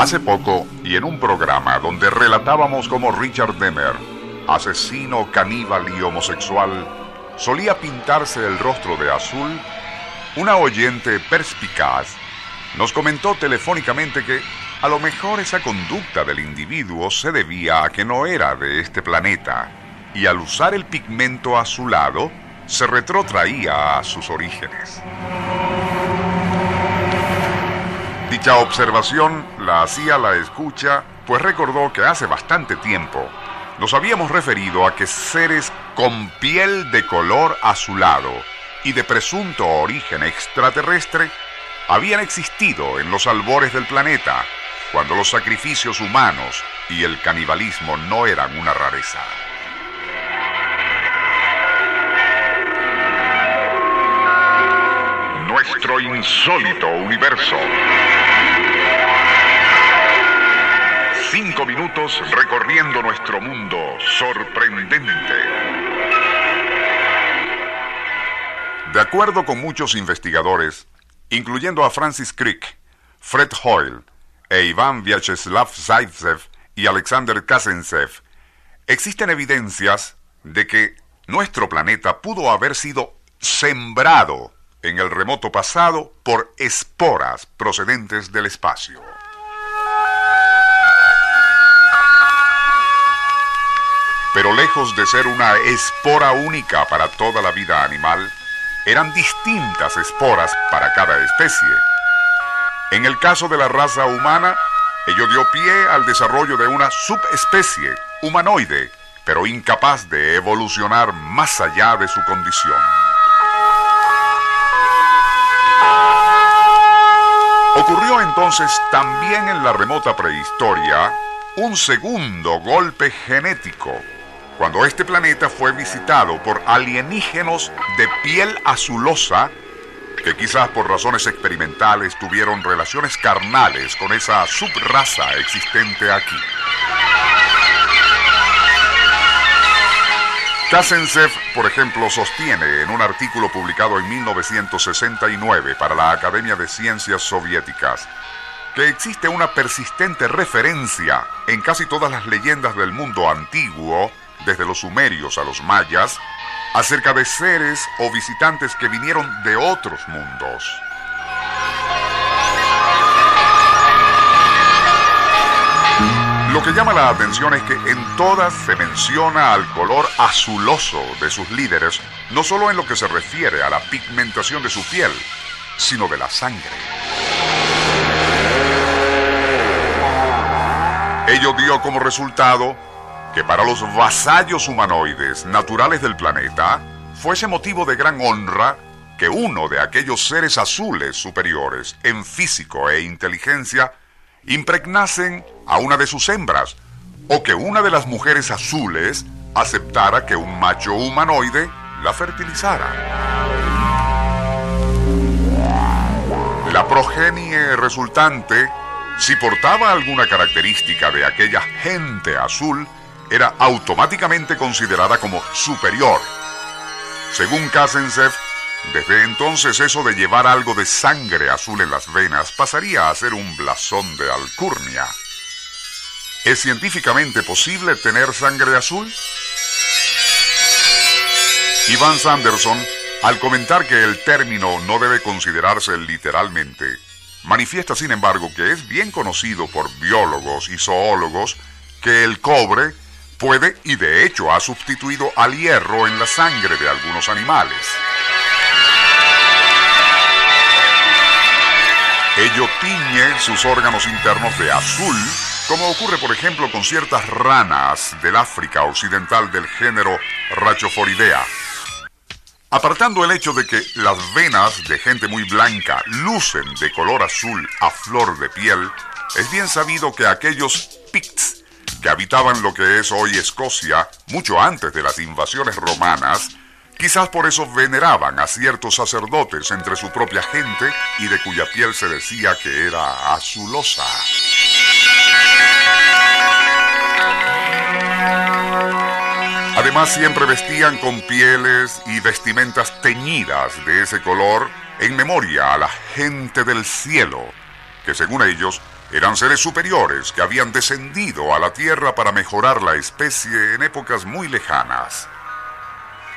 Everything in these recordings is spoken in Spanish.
Hace poco, y en un programa donde relatábamos cómo Richard Denner, asesino, caníbal y homosexual, solía pintarse el rostro de azul, una oyente perspicaz nos comentó telefónicamente que a lo mejor esa conducta del individuo se debía a que no era de este planeta y al usar el pigmento azulado se retrotraía a sus orígenes. Dicha observación la hacía la escucha, pues recordó que hace bastante tiempo nos habíamos referido a que seres con piel de color azulado y de presunto origen extraterrestre habían existido en los albores del planeta, cuando los sacrificios humanos y el canibalismo no eran una rareza. Insólito universo. Cinco minutos recorriendo nuestro mundo sorprendente. De acuerdo con muchos investigadores, incluyendo a Francis Crick, Fred Hoyle e Iván Vyacheslav Zaitsev y Alexander Kazentsev, existen evidencias de que nuestro planeta pudo haber sido sembrado en el remoto pasado por esporas procedentes del espacio. Pero lejos de ser una espora única para toda la vida animal, eran distintas esporas para cada especie. En el caso de la raza humana, ello dio pie al desarrollo de una subespecie humanoide, pero incapaz de evolucionar más allá de su condición. Ocurrió entonces también en la remota prehistoria un segundo golpe genético cuando este planeta fue visitado por alienígenos de piel azulosa que quizás por razones experimentales tuvieron relaciones carnales con esa subraza existente aquí. Kassensev, por ejemplo, sostiene en un artículo publicado en 1969 para la Academia de Ciencias Soviéticas que existe una persistente referencia en casi todas las leyendas del mundo antiguo desde los sumerios a los mayas, acerca de seres o visitantes que vinieron de otros mundos. Lo que llama la atención es que en todas se menciona al color azuloso de sus líderes, no solo en lo que se refiere a la pigmentación de su piel, sino de la sangre. Ello dio como resultado que para los vasallos humanoides naturales del planeta fuese motivo de gran honra que uno de aquellos seres azules superiores en físico e inteligencia impregnasen a una de sus hembras, o que una de las mujeres azules aceptara que un macho humanoide la fertilizara. La progenie resultante, si portaba alguna característica de aquella gente azul, era automáticamente considerada como superior. Según Kassensev, desde entonces eso de llevar algo de sangre azul en las venas pasaría a ser un blasón de alcurnia. ¿Es científicamente posible tener sangre azul? Ivan Sanderson, al comentar que el término no debe considerarse literalmente, manifiesta sin embargo que es bien conocido por biólogos y zoólogos que el cobre puede y de hecho ha sustituido al hierro en la sangre de algunos animales. Ello tiñe sus órganos internos de azul, como ocurre por ejemplo con ciertas ranas del África occidental del género Rachophoridea. Apartando el hecho de que las venas de gente muy blanca lucen de color azul a flor de piel, es bien sabido que aquellos Picts que habitaban lo que es hoy Escocia mucho antes de las invasiones romanas, quizás por eso veneraban a ciertos sacerdotes entre su propia gente y de cuya piel se decía que era azulosa. Además siempre vestían con pieles y vestimentas teñidas de ese color en memoria a la gente del cielo, que según ellos eran seres superiores que habían descendido a la tierra para mejorar la especie en épocas muy lejanas.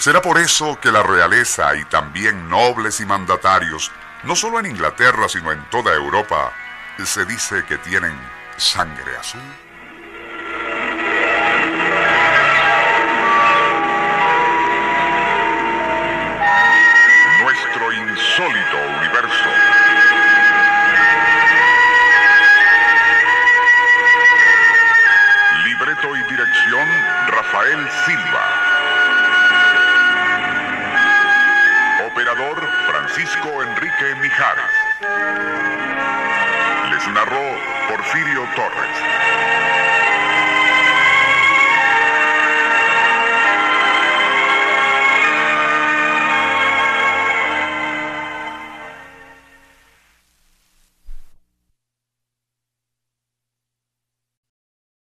Será por eso que la realeza y también nobles y mandatarios, no solo en Inglaterra sino en toda Europa, se dice que tienen sangre azul. Francisco Enrique Mijares. Les narró Porfirio Torres.